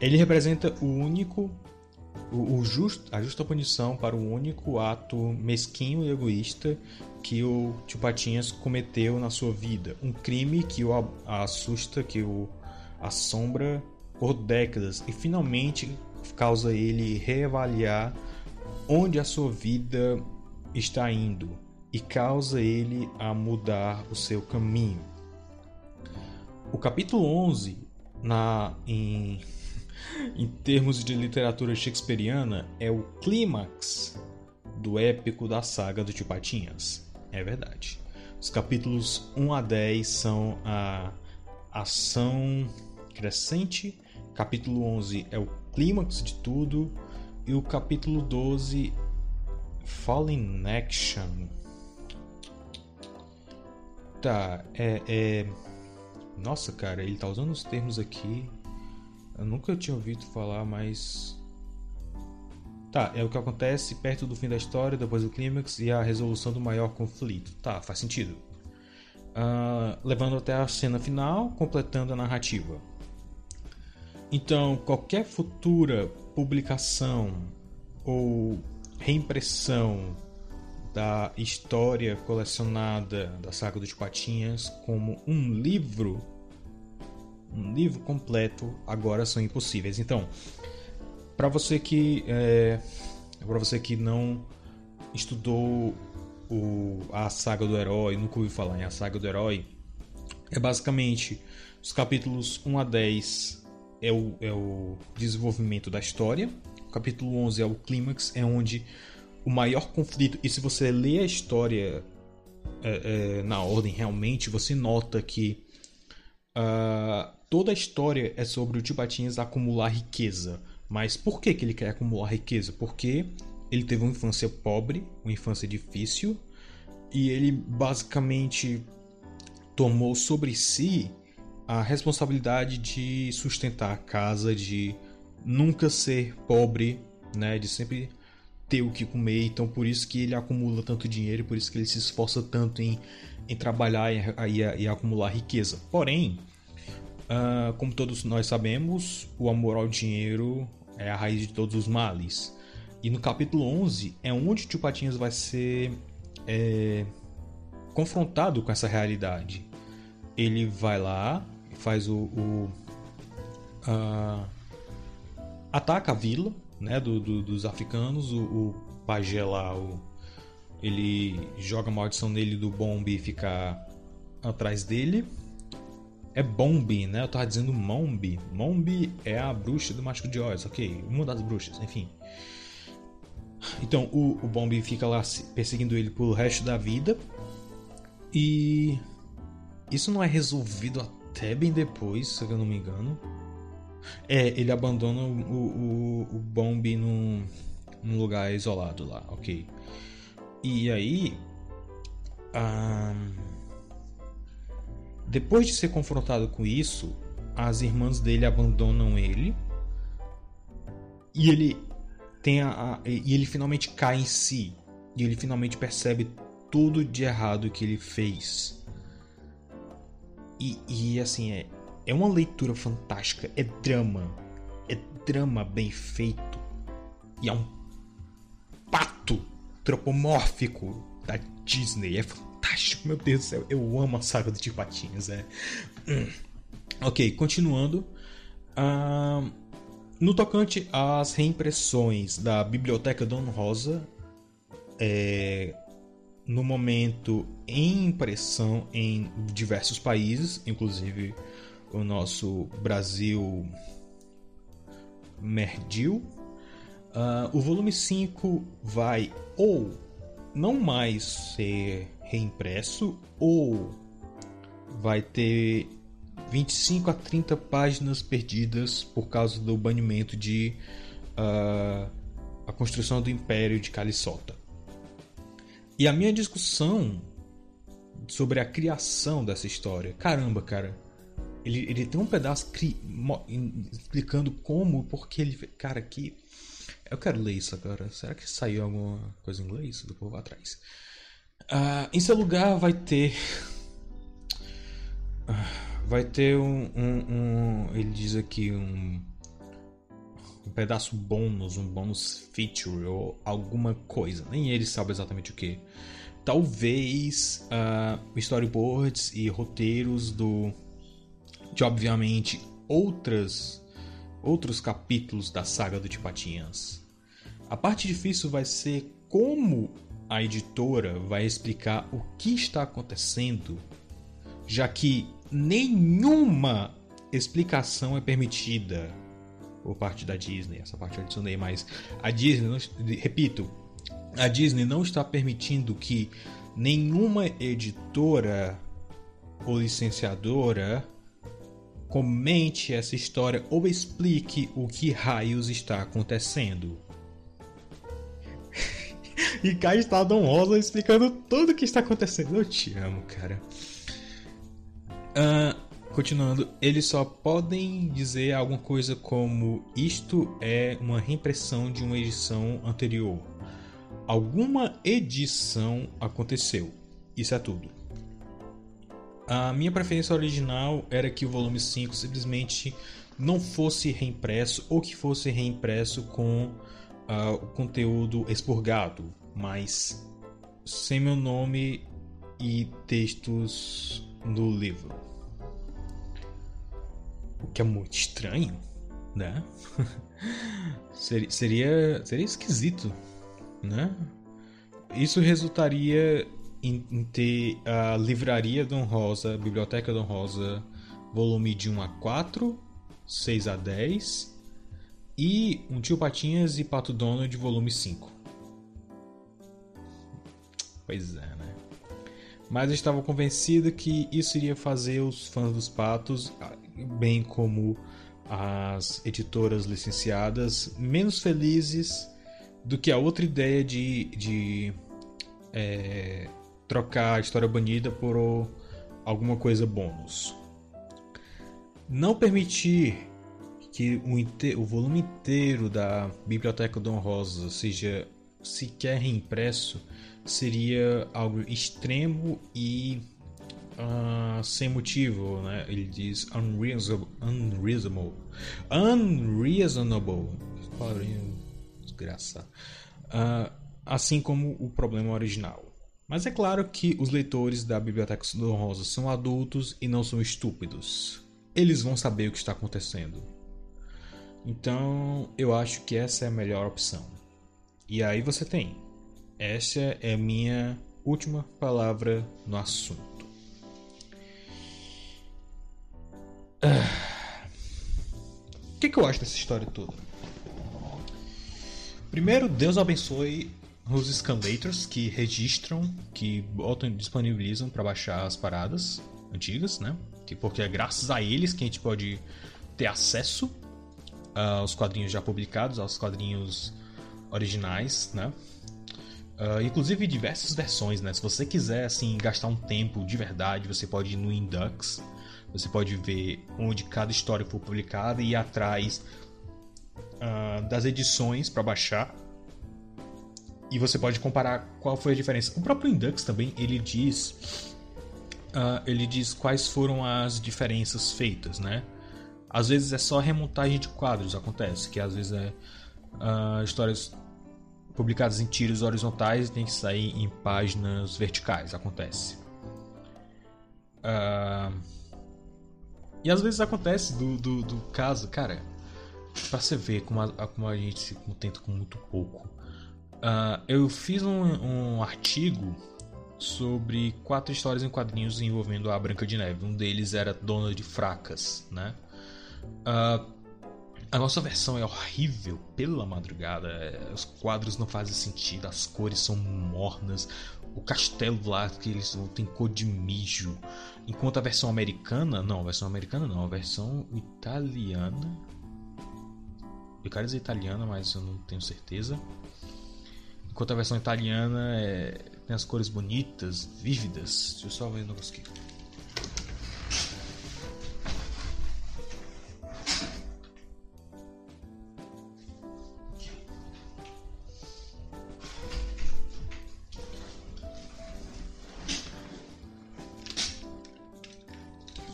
Ele representa o único o, o just, a justa punição para o único ato mesquinho e egoísta que o Tio Patinhas cometeu na sua vida. Um crime que o assusta, que o assombra por décadas e finalmente causa ele reavaliar onde a sua vida está indo e causa ele a mudar o seu caminho. O capítulo 11 na em em termos de literatura shakespeariana, é o clímax do épico da saga do Tio Patinhas. É verdade. Os capítulos 1 a 10 são a ação crescente, capítulo 11 é o clímax de tudo, e o capítulo 12 Falling Action. Tá, é, é. Nossa, cara, ele tá usando os termos aqui eu nunca tinha ouvido falar, mas. Tá, é o que acontece perto do fim da história, depois do clímax e a resolução do maior conflito. Tá, faz sentido. Uh, levando até a cena final, completando a narrativa. Então, qualquer futura publicação ou reimpressão da história colecionada da saga dos Patinhas como um livro um livro completo agora são impossíveis. Então, para você que é, para você que não estudou o, a saga do herói, nunca ouviu falar em a saga do herói, é basicamente os capítulos 1 a 10 é o, é o desenvolvimento da história, o capítulo 11 é o clímax, é onde o maior conflito, e se você lê a história é, é, na ordem realmente, você nota que uh, toda a história é sobre o Tio Patinhas acumular riqueza. Mas por que, que ele quer acumular riqueza? Porque ele teve uma infância pobre, uma infância difícil, e ele basicamente tomou sobre si a responsabilidade de sustentar a casa, de nunca ser pobre, né, de sempre ter o que comer. Então por isso que ele acumula tanto dinheiro, por isso que ele se esforça tanto em, em trabalhar e, e, e acumular riqueza. Porém, Uh, como todos nós sabemos, o amor ao dinheiro é a raiz de todos os males. E no capítulo 11 é onde tio Patinhas vai ser é, confrontado com essa realidade. Ele vai lá, faz o. o uh, ataca a vila né, do, do, dos africanos, o, o pajé lá, o, ele joga maldição nele do bombe e fica atrás dele é Bombi, né? Eu tava dizendo Mombi. Mombi é a bruxa do Mágico de Oz, ok? Uma das bruxas, enfim. Então o, o Bombi fica lá perseguindo ele pelo resto da vida. E isso não é resolvido até bem depois, se eu não me engano. É, ele abandona o, o, o num, num lugar isolado lá, ok. E aí. Um, depois de ser confrontado com isso, as irmãs dele abandonam ele. E ele tem a, a, e ele finalmente cai em si. E ele finalmente percebe tudo de errado que ele fez. E, e assim, é, é uma leitura fantástica. É drama. É drama bem feito. E é um pato tropomórfico da Disney. É fantástico, meu Deus do céu. Eu amo a saga de Patinhas. É. Hum. Ok, continuando. Uh, no tocante às reimpressões da Biblioteca Dom Rosa, é, no momento em impressão em diversos países, inclusive o nosso Brasil Merdil. Uh, o volume 5 vai ou não mais ser reimpresso ou vai ter 25 a 30 páginas perdidas por causa do banimento de uh, a construção do Império de Calisota. E a minha discussão sobre a criação dessa história, caramba, cara, ele, ele tem um pedaço cri, explicando como, porque ele, cara, que eu quero ler isso agora. Será que saiu alguma coisa em inglês do povo atrás? Uh, em seu lugar vai ter. Uh, vai ter um, um, um, Ele diz aqui um. Um pedaço bônus, um bônus feature ou alguma coisa. Nem ele sabe exatamente o que. Talvez uh, storyboards e roteiros do. De obviamente outras outros capítulos da saga do Tipatinhas. A parte difícil vai ser como a editora vai explicar o que está acontecendo, já que nenhuma explicação é permitida por parte da Disney. Essa parte eu adicionei, mas a Disney, não, repito, a Disney não está permitindo que nenhuma editora ou licenciadora comente essa história ou explique o que raios está acontecendo. E cá está Dom Rosa explicando tudo o que está acontecendo. Eu te amo, cara. Uh, continuando, eles só podem dizer alguma coisa como isto é uma reimpressão de uma edição anterior. Alguma edição aconteceu. Isso é tudo. A minha preferência original era que o volume 5 simplesmente não fosse reimpresso ou que fosse reimpresso com uh, o conteúdo expurgado, mas sem meu nome e textos no livro. O que é muito estranho, né? seria, seria, seria esquisito, né? Isso resultaria em, em, ter a Livraria Dom Rosa, Biblioteca Dom Rosa, volume de 1 a 4, 6 a 10 e um Tio Patinhas e Pato Donald, volume 5. Pois é, né? Mas eu estava convencido que isso iria fazer os fãs dos patos, bem como as editoras licenciadas, menos felizes do que a outra ideia de, de é, trocar a história banida por alguma coisa bônus. Não permitir que o, o volume inteiro da Biblioteca Dom Rosa seja sequer reimpresso seria algo extremo e uh, sem motivo, né? Ele diz unreasonable, unreasonable, unreasonable, desgraça, uh, assim como o problema original. Mas é claro que os leitores da Biblioteca Dom Rosa são adultos e não são estúpidos. Eles vão saber o que está acontecendo. Então eu acho que essa é a melhor opção. E aí você tem. Essa é a minha última palavra no assunto. O que, que eu acho dessa história toda? Primeiro, Deus abençoe os scanlators que registram, que botam, disponibilizam para baixar as paradas antigas, né? Que porque é graças a eles que a gente pode ter acesso aos quadrinhos já publicados, aos quadrinhos originais, né? Uh, inclusive diversas versões, né? Se você quiser assim gastar um tempo de verdade, você pode ir no Indux, você pode ver onde cada história foi publicada e ir atrás uh, das edições para baixar. E você pode comparar qual foi a diferença. O próprio Indux também ele diz, uh, ele diz quais foram as diferenças feitas, né? Às vezes é só remontagem de quadros acontece, que às vezes é histórias publicadas em tiros horizontais e tem que sair em páginas verticais. Acontece. Uh, e às vezes acontece do, do, do caso, cara, pra você ver como a, como a gente se contenta com muito pouco. Uh, eu fiz um, um, artigo sobre quatro histórias em quadrinhos envolvendo a Branca de Neve. Um deles era Dona de Fracas, né? Uh, a nossa versão é horrível pela madrugada. É, os quadros não fazem sentido, as cores são mornas. O castelo lá que eles tem cor de mijo. Enquanto a versão americana, não, a versão americana não, a versão italiana. Eu quero dizer italiana, mas eu não tenho certeza. Enquanto a versão italiana é, tem as cores bonitas, vívidas. Deixa eu só ver o negócio aqui.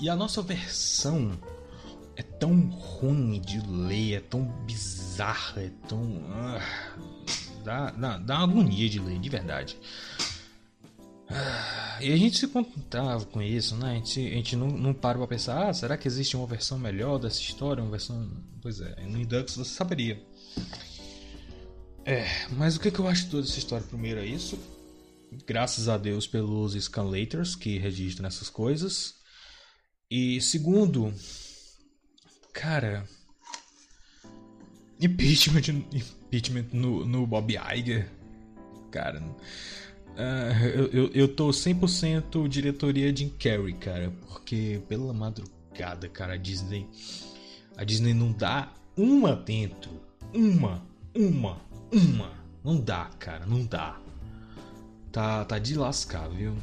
E a nossa versão é tão ruim de ler, é tão bizarra, é tão. Ah, dá, dá, dá uma agonia de ler, de verdade. Ah, e a gente se contava com isso, né? A gente, a gente não, não para pra pensar, ah, será que existe uma versão melhor dessa história? Uma versão. Pois é, no Indux você saberia. É, mas o que, que eu acho de toda essa história? Primeiro é isso. Graças a Deus pelos scanlators que registram essas coisas. E segundo, cara, impeachment, impeachment no, no Bob Iger, cara, uh, eu, eu, eu tô 100% diretoria Jim Carrey, cara, porque pela madrugada, cara, a Disney, a Disney não dá uma dentro, uma, uma, uma, não dá, cara, não dá. Tá, tá de lascar, viu?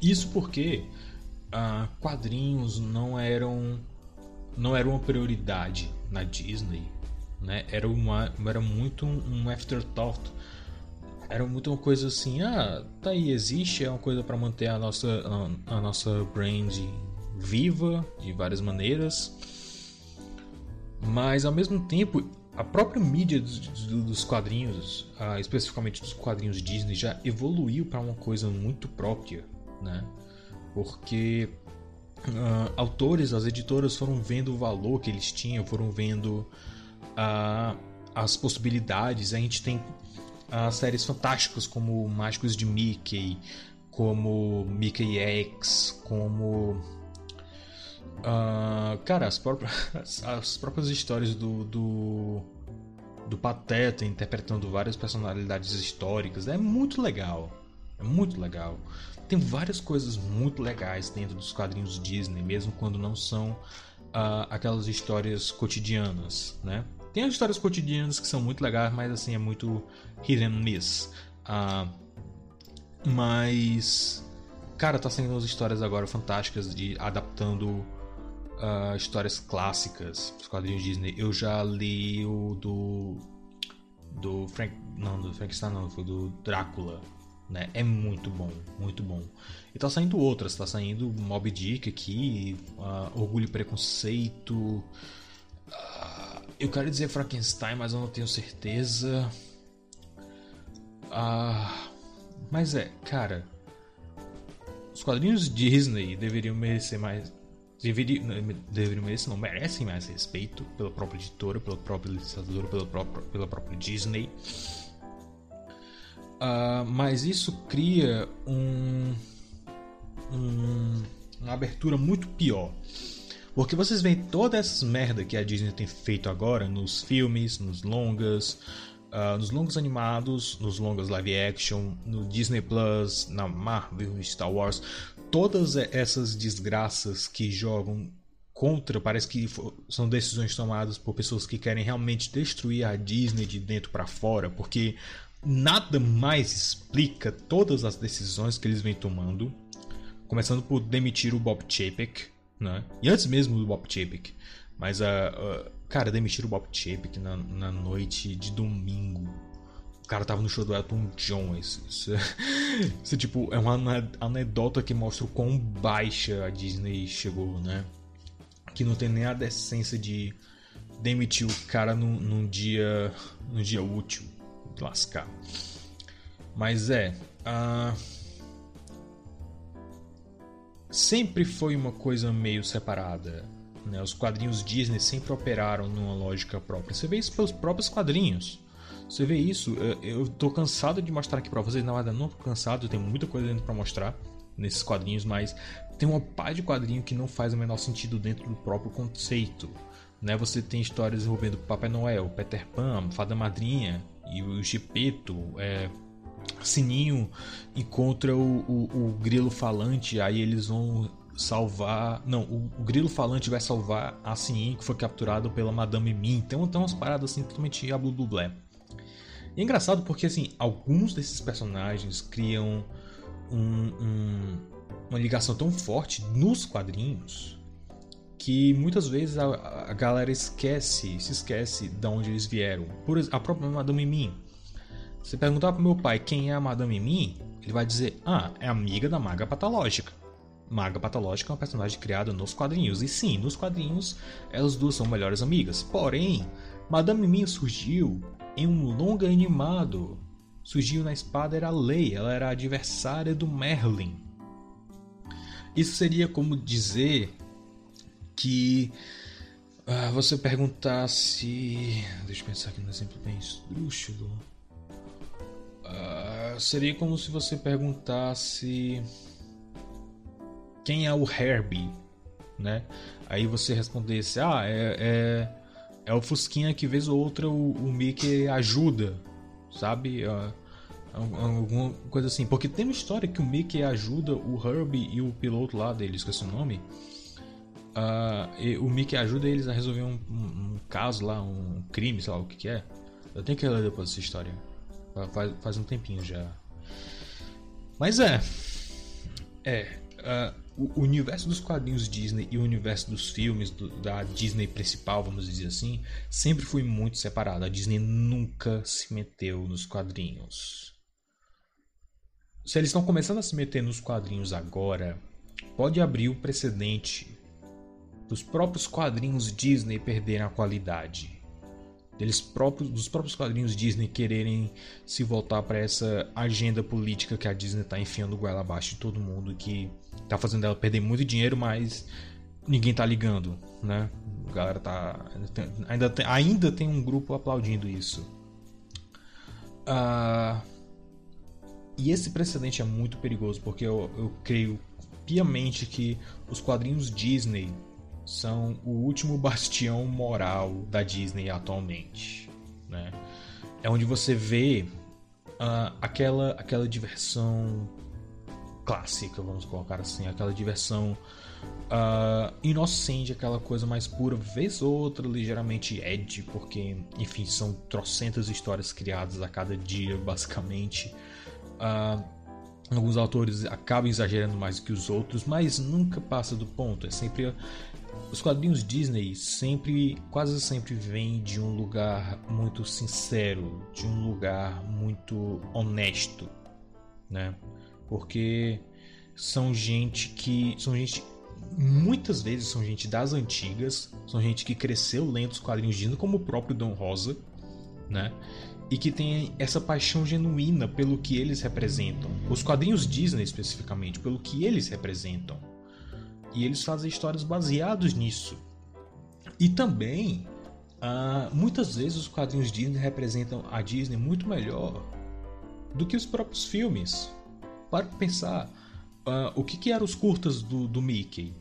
Isso porque uh, quadrinhos não eram não era uma prioridade na Disney, né? Era uma era muito um afterthought. Era muito uma coisa assim, ah, tá aí existe, é uma coisa para manter a nossa a, a, nossa brand viva de várias maneiras. Mas ao mesmo tempo, a própria mídia dos, quadrinhos, uh, especificamente dos quadrinhos Disney, já evoluiu para uma coisa muito própria, né? porque uh, autores, as editoras foram vendo o valor que eles tinham, foram vendo uh, as possibilidades. A gente tem uh, séries fantásticas como Mágicos de Mickey, como Mickey X, como Uh, cara, as próprias, as próprias histórias do, do, do, Pateta interpretando várias personalidades históricas é muito legal. É muito legal. Tem várias coisas muito legais dentro dos quadrinhos Disney, mesmo quando não são uh, aquelas histórias cotidianas, né? Tem as histórias cotidianas que são muito legais, mas assim é muito hit and miss. Uh, mas, cara, tá saindo umas histórias agora fantásticas de adaptando uh, histórias clássicas dos quadrinhos Disney. Eu já li o do do Frank, não, do Frankenstein não, foi do Drácula, né? É muito bom, muito bom. E tá saindo outras, tá saindo Mob Dick aqui, uh, Orgulho e Preconceito. Uh, eu quero dizer Frankenstein, mas eu não tenho certeza. Uh, mas é, cara. Os quadrinhos Disney deveriam merecer mais. Deveriam, deveriam merecer, não merecem mais respeito pela própria editora, pela própria ilustradora, pela própria, pela própria Disney. Uh, mas isso cria um, um, uma abertura muito pior. Porque vocês veem todas essas merda que a Disney tem feito agora nos filmes, nos longas, uh, nos longos animados, nos longas live action, no Disney Plus, na Marvel, Star Wars, todas essas desgraças que jogam contra, parece que são decisões tomadas por pessoas que querem realmente destruir a Disney de dentro para fora, porque nada mais explica todas as decisões que eles vêm tomando, começando por demitir o Bob Chapek, né? E antes mesmo do Bob Chapek, mas a uh, uh, cara demitir o Bob Chapek na, na noite de domingo. O cara tava no show do Elton John. Isso, isso, isso tipo é uma anedota que mostra o quão baixa a Disney chegou, né? que não tem nem a decência de demitir o cara num, num dia num dia útil lascar mas é uh, sempre foi uma coisa meio separada né? os quadrinhos Disney sempre operaram numa lógica própria você vê isso pelos próprios quadrinhos você vê isso eu tô cansado de mostrar aqui para vocês na verdade não tô cansado tem muita coisa dentro para mostrar nesses quadrinhos mas tem uma pá de quadrinho que não faz o menor sentido dentro do próprio conceito. Né? Você tem histórias envolvendo Papai Noel, Peter Pan, Fada Madrinha e o Gepeto, é, Sininho encontra o, o, o, grilo falante, aí eles vão salvar. Não, o, o, grilo falante vai salvar a Sininho que foi capturado pela Madame Mim. Então tem umas paradas assim totalmente a blé. E é engraçado porque assim, alguns desses personagens criam um, um uma ligação tão forte nos quadrinhos que muitas vezes a, a galera esquece, se esquece de onde eles vieram. Por a própria Madame Mim. Se perguntar pro meu pai quem é a Madame Mim, ele vai dizer: "Ah, é amiga da Maga Patológica". Maga Patológica é uma personagem criada nos quadrinhos. E sim, nos quadrinhos elas duas são melhores amigas. Porém, Madame Mim surgiu em um longa animado. Surgiu na espada era Lei, ela era adversária do Merlin. Isso seria como dizer que uh, você perguntasse. Deixa eu pensar aqui no exemplo bem esdrúxulo. Uh, seria como se você perguntasse quem é o Herbie, né? Aí você respondesse: Ah, é, é, é o Fusquinha que vez ou outra o, o Mickey ajuda, sabe? Uh, Alguma coisa assim. Porque tem uma história que o Mickey ajuda o Herbie e o piloto lá dele, esqueci o nome. Uh, o Mickey ajuda eles a resolver um, um, um, caso lá, um crime, sei lá o que, que é. Eu tenho que ler depois essa história. Faz, faz um tempinho já. Mas é. É. Uh, o universo dos quadrinhos Disney e o universo dos filmes do, da Disney principal, vamos dizer assim, sempre foi muito separado. A Disney nunca se meteu nos quadrinhos se eles estão começando a se meter nos quadrinhos agora, pode abrir o precedente dos próprios quadrinhos Disney perderem a qualidade. Deles próprios, dos próprios quadrinhos Disney quererem se voltar para essa agenda política que a Disney está enfiando goela abaixo de todo mundo, que está fazendo ela perder muito dinheiro, mas ninguém está ligando, né? A galera tá ainda tem, ainda tem um grupo aplaudindo isso. Uh, e esse precedente é muito perigoso porque eu, eu creio piamente que os quadrinhos Disney são o último bastião moral da Disney atualmente. Né? É onde você vê uh, aquela, aquela diversão clássica, vamos colocar assim, aquela diversão uh, inocente, aquela coisa mais pura, vez ou outra ligeiramente edgy, porque, enfim, são trocentas histórias criadas a cada dia, basicamente. Uh, alguns autores acabam exagerando mais do que os outros, mas nunca passa do ponto. É sempre os quadrinhos Disney sempre, quase sempre vêm de um lugar muito sincero, de um lugar muito honesto, né? Porque são gente que são gente muitas vezes são gente das antigas, são gente que cresceu lendo os quadrinhos Disney, como o próprio Dom Rosa, né? e que tem essa paixão genuína pelo que eles representam. Os quadrinhos Disney, especificamente, pelo que eles representam. E eles fazem histórias baseadas nisso. E também, uh, muitas vezes, os quadrinhos Disney representam a Disney muito melhor do que os próprios filmes. Para pensar, uh, o que, que eram os curtas do, do Mickey?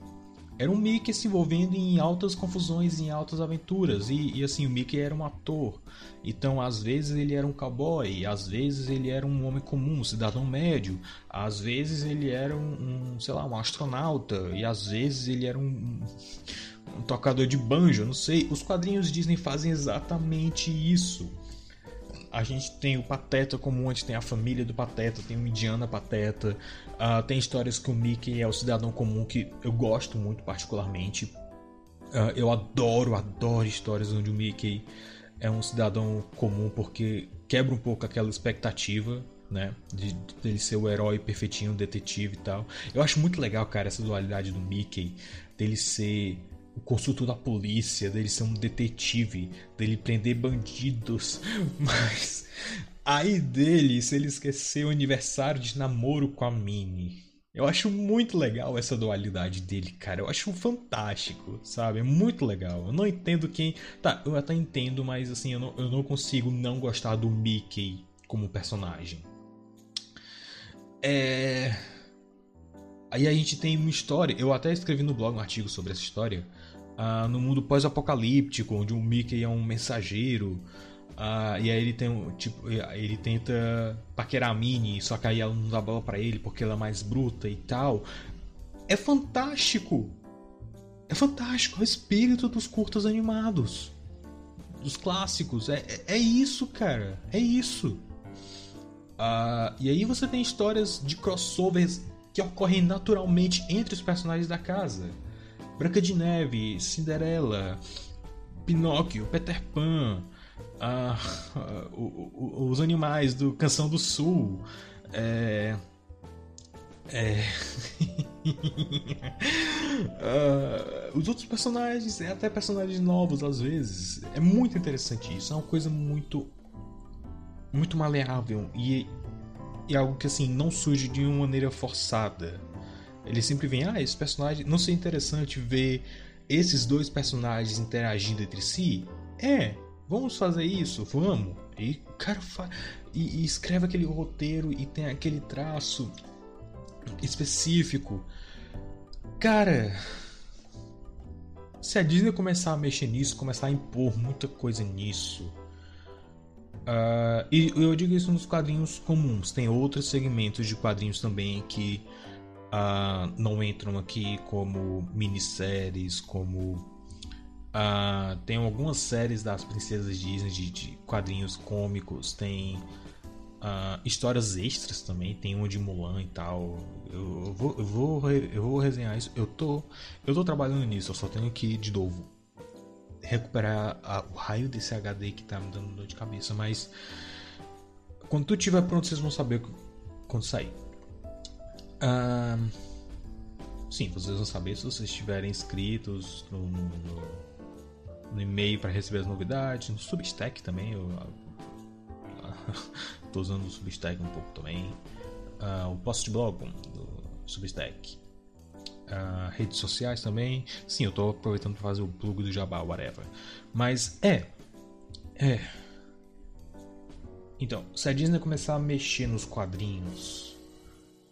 Era um Mickey se envolvendo em altas confusões, em altas aventuras. E, e, assim, o Mickey era um ator. Então, às vezes ele era um cowboy, às vezes ele era um homem comum, um cidadão médio, às vezes ele era um, um sei lá, um astronauta, e às vezes ele era um, um, um tocador de banjo, não sei. Os quadrinhos Disney fazem exatamente isso a gente tem o Pateta comum, a gente tem a família do Pateta, tem o Indiana Pateta, uh, tem histórias que o Mickey é o cidadão comum que eu gosto muito particularmente. Uh, eu adoro, adoro histórias onde o Mickey é um cidadão comum porque quebra um pouco aquela expectativa, né? De, de ele ser o herói perfeitinho, detetive e tal. Eu acho muito legal, cara, essa dualidade do Mickey, dele ser o consultor da polícia, dele ser um detetive, dele prender bandidos, mas aí dele se ele esquecer o aniversário de namoro com a Minnie. Eu acho muito legal essa dualidade dele, cara. Eu acho fantástico, sabe? É muito legal. Eu não entendo quem. Tá, eu até entendo, mas assim, eu não, eu não consigo não gostar do Mickey como personagem. É. Aí a gente tem uma história. Eu até escrevi no blog um artigo sobre essa história uh, no mundo pós-apocalíptico, onde o Mickey é um mensageiro. Uh, e aí ele tem tipo ele tenta paquerar a Minnie, só que aí ela não dá bola para ele porque ela é mais bruta e tal. É fantástico. É fantástico, é o espírito dos curtas animados. Dos clássicos. É, é, é isso, cara. É isso. Uh, e aí você tem histórias de crossovers que ocorrem naturalmente entre os personagens da casa. Branca de Neve, Cinderela, Pinóquio, Peter Pan, ah, os animais do Canção do Sul, é, é, os outros personagens, até personagens novos às vezes. É muito interessante isso. É uma coisa muito, muito maleável e, e algo que assim não surge de uma maneira forçada. Ele sempre vem, ah, esse personagem. Não seria interessante ver esses dois personagens interagindo entre si? É, vamos fazer isso, vamos. E o cara fa... e, e escreve aquele roteiro e tem aquele traço específico. Cara, se a Disney começar a mexer nisso, começar a impor muita coisa nisso. Uh, e eu digo isso nos quadrinhos comuns. Tem outros segmentos de quadrinhos também que uh, não entram aqui como minisséries, como uh, tem algumas séries das princesas Disney de, de quadrinhos cômicos, tem uh, histórias extras também, tem uma de Mulan e tal. Eu, eu, vou, eu, vou, eu vou resenhar isso. Eu tô, eu tô trabalhando nisso, eu só tenho que de novo recuperar a, o raio desse HD que tá me dando dor de cabeça, mas quando tu tiver pronto, vocês vão saber quando sair. Ah, sim, vocês vão saber se vocês estiverem inscritos no, no, no e-mail para receber as novidades, no Substack também. Eu estou usando o Substack um pouco também. Uh, o post blog do Substack. Uh, redes sociais também. Sim, eu estou aproveitando para fazer o plug do Jabá, whatever. Mas é. É. Então, se a Disney começar a mexer nos quadrinhos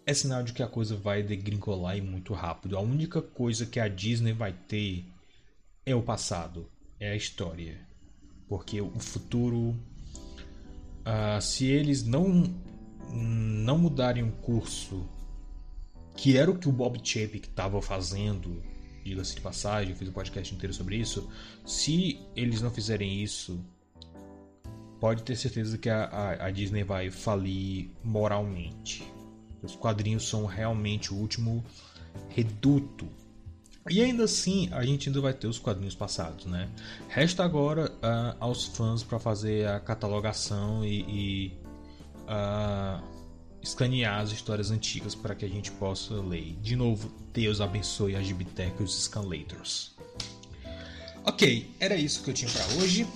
é sinal de que a coisa vai degringolar e muito rápido. A única coisa que a Disney vai ter é o passado, é a história. Porque o futuro, uh, se eles não não mudarem o curso, que era o que o Bob Chapek estava fazendo, diga-se de passagem, eu fiz um podcast inteiro sobre isso. Se eles não fizerem isso, pode ter certeza que a, a, a Disney vai falir moralmente. Os quadrinhos são realmente o último reduto. E ainda assim, a gente ainda vai ter os quadrinhos passados, né? Resta agora uh, aos fãs para fazer a catalogação e, e uh, escanear as histórias antigas para que a gente possa ler. De novo, Deus abençoe a Gibitec e os Scanlators. Ok, era isso que eu tinha para hoje,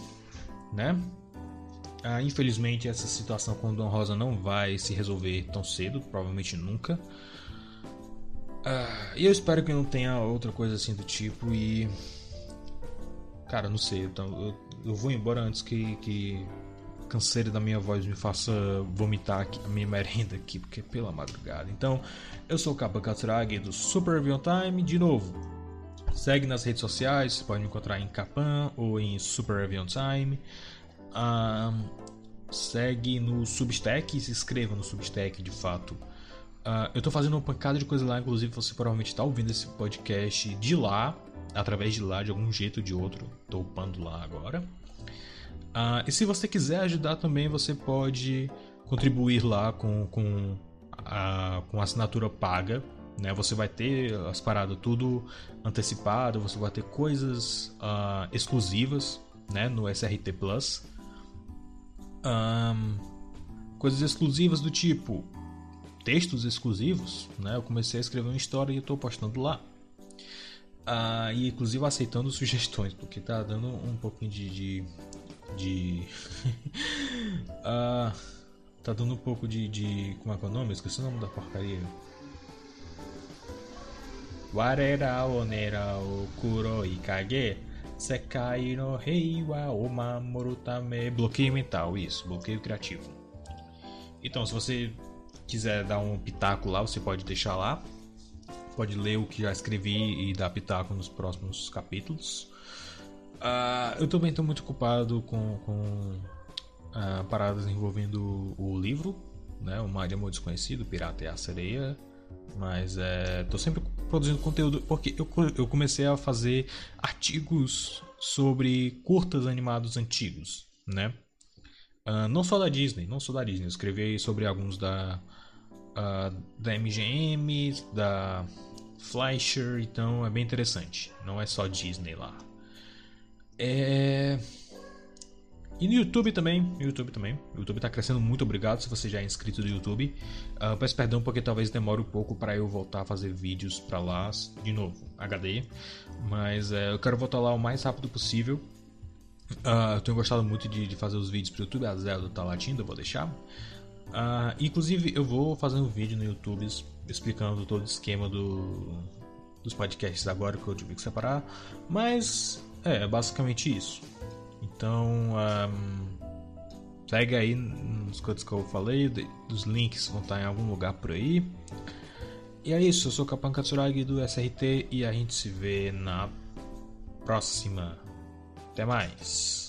né? Ah, infelizmente, essa situação com Dom Rosa não vai se resolver tão cedo, provavelmente nunca. Ah, e eu espero que não tenha outra coisa assim do tipo. E. Cara, não sei. Então, eu, eu vou embora antes que, que canseira da minha voz me faça vomitar aqui, a minha merenda aqui, porque é pela madrugada. Então, eu sou o Kappa Katsuragi do Super Review Time. De novo, Segue nas redes sociais, você pode me encontrar em Capan ou em Super Avion Time. Uh, segue no Substack, se inscreva no Substack de fato. Uh, eu tô fazendo uma pancada de coisa lá, inclusive você provavelmente está ouvindo esse podcast de lá, através de lá, de algum jeito ou de outro. Tô upando lá agora. Uh, e se você quiser ajudar também, você pode contribuir lá com, com, a, com assinatura paga. Né? Você vai ter as paradas tudo antecipado, você vai ter coisas uh, exclusivas né? no SRT Plus. Um, coisas exclusivas do tipo textos exclusivos, né? Eu comecei a escrever uma história e estou postando lá. Ah, e inclusive aceitando sugestões, porque tá dando um pouquinho de. de, de... ah, tá dando um pouco de, de. Como é que é o nome? Eu esqueci o nome da porcaria. Warera onera o kuroi kage sekai no rei wa omamoru tame. Bloqueio mental, isso, bloqueio criativo. Então, se você quiser dar um pitaco lá, você pode deixar lá. Pode ler o que já escrevi e dar pitaco nos próximos capítulos. Uh, eu também estou muito ocupado com, com uh, paradas envolvendo o livro, né? O Mar de Amor Desconhecido, Pirata e a Sereia. Mas é, sempre produzindo conteúdo porque eu, eu comecei a fazer artigos sobre curtas animados antigos, né? Uh, não só da Disney, não só da Disney. Eu escrevi sobre alguns da uh, da MGM, da Fleischer, então é bem interessante. Não é só Disney lá. É... E no YouTube também, no YouTube também. O YouTube está crescendo muito, obrigado se você já é inscrito no YouTube. Uh, peço perdão porque talvez demore um pouco para eu voltar a fazer vídeos para lá de novo, HD. Mas uh, eu quero voltar lá o mais rápido possível. Uh, eu tenho gostado muito de, de fazer os vídeos para o YouTube. A Zelda tá latindo, eu vou deixar. Uh, inclusive, eu vou fazer um vídeo no YouTube explicando todo o esquema do, dos podcasts agora que eu tive que separar. Mas é basicamente isso. Então, um, segue aí nos coisas que eu falei. Os links vão estar em algum lugar por aí. E é isso, eu sou o Kapan Katsuragi do SRT e a gente se vê na próxima. Até mais.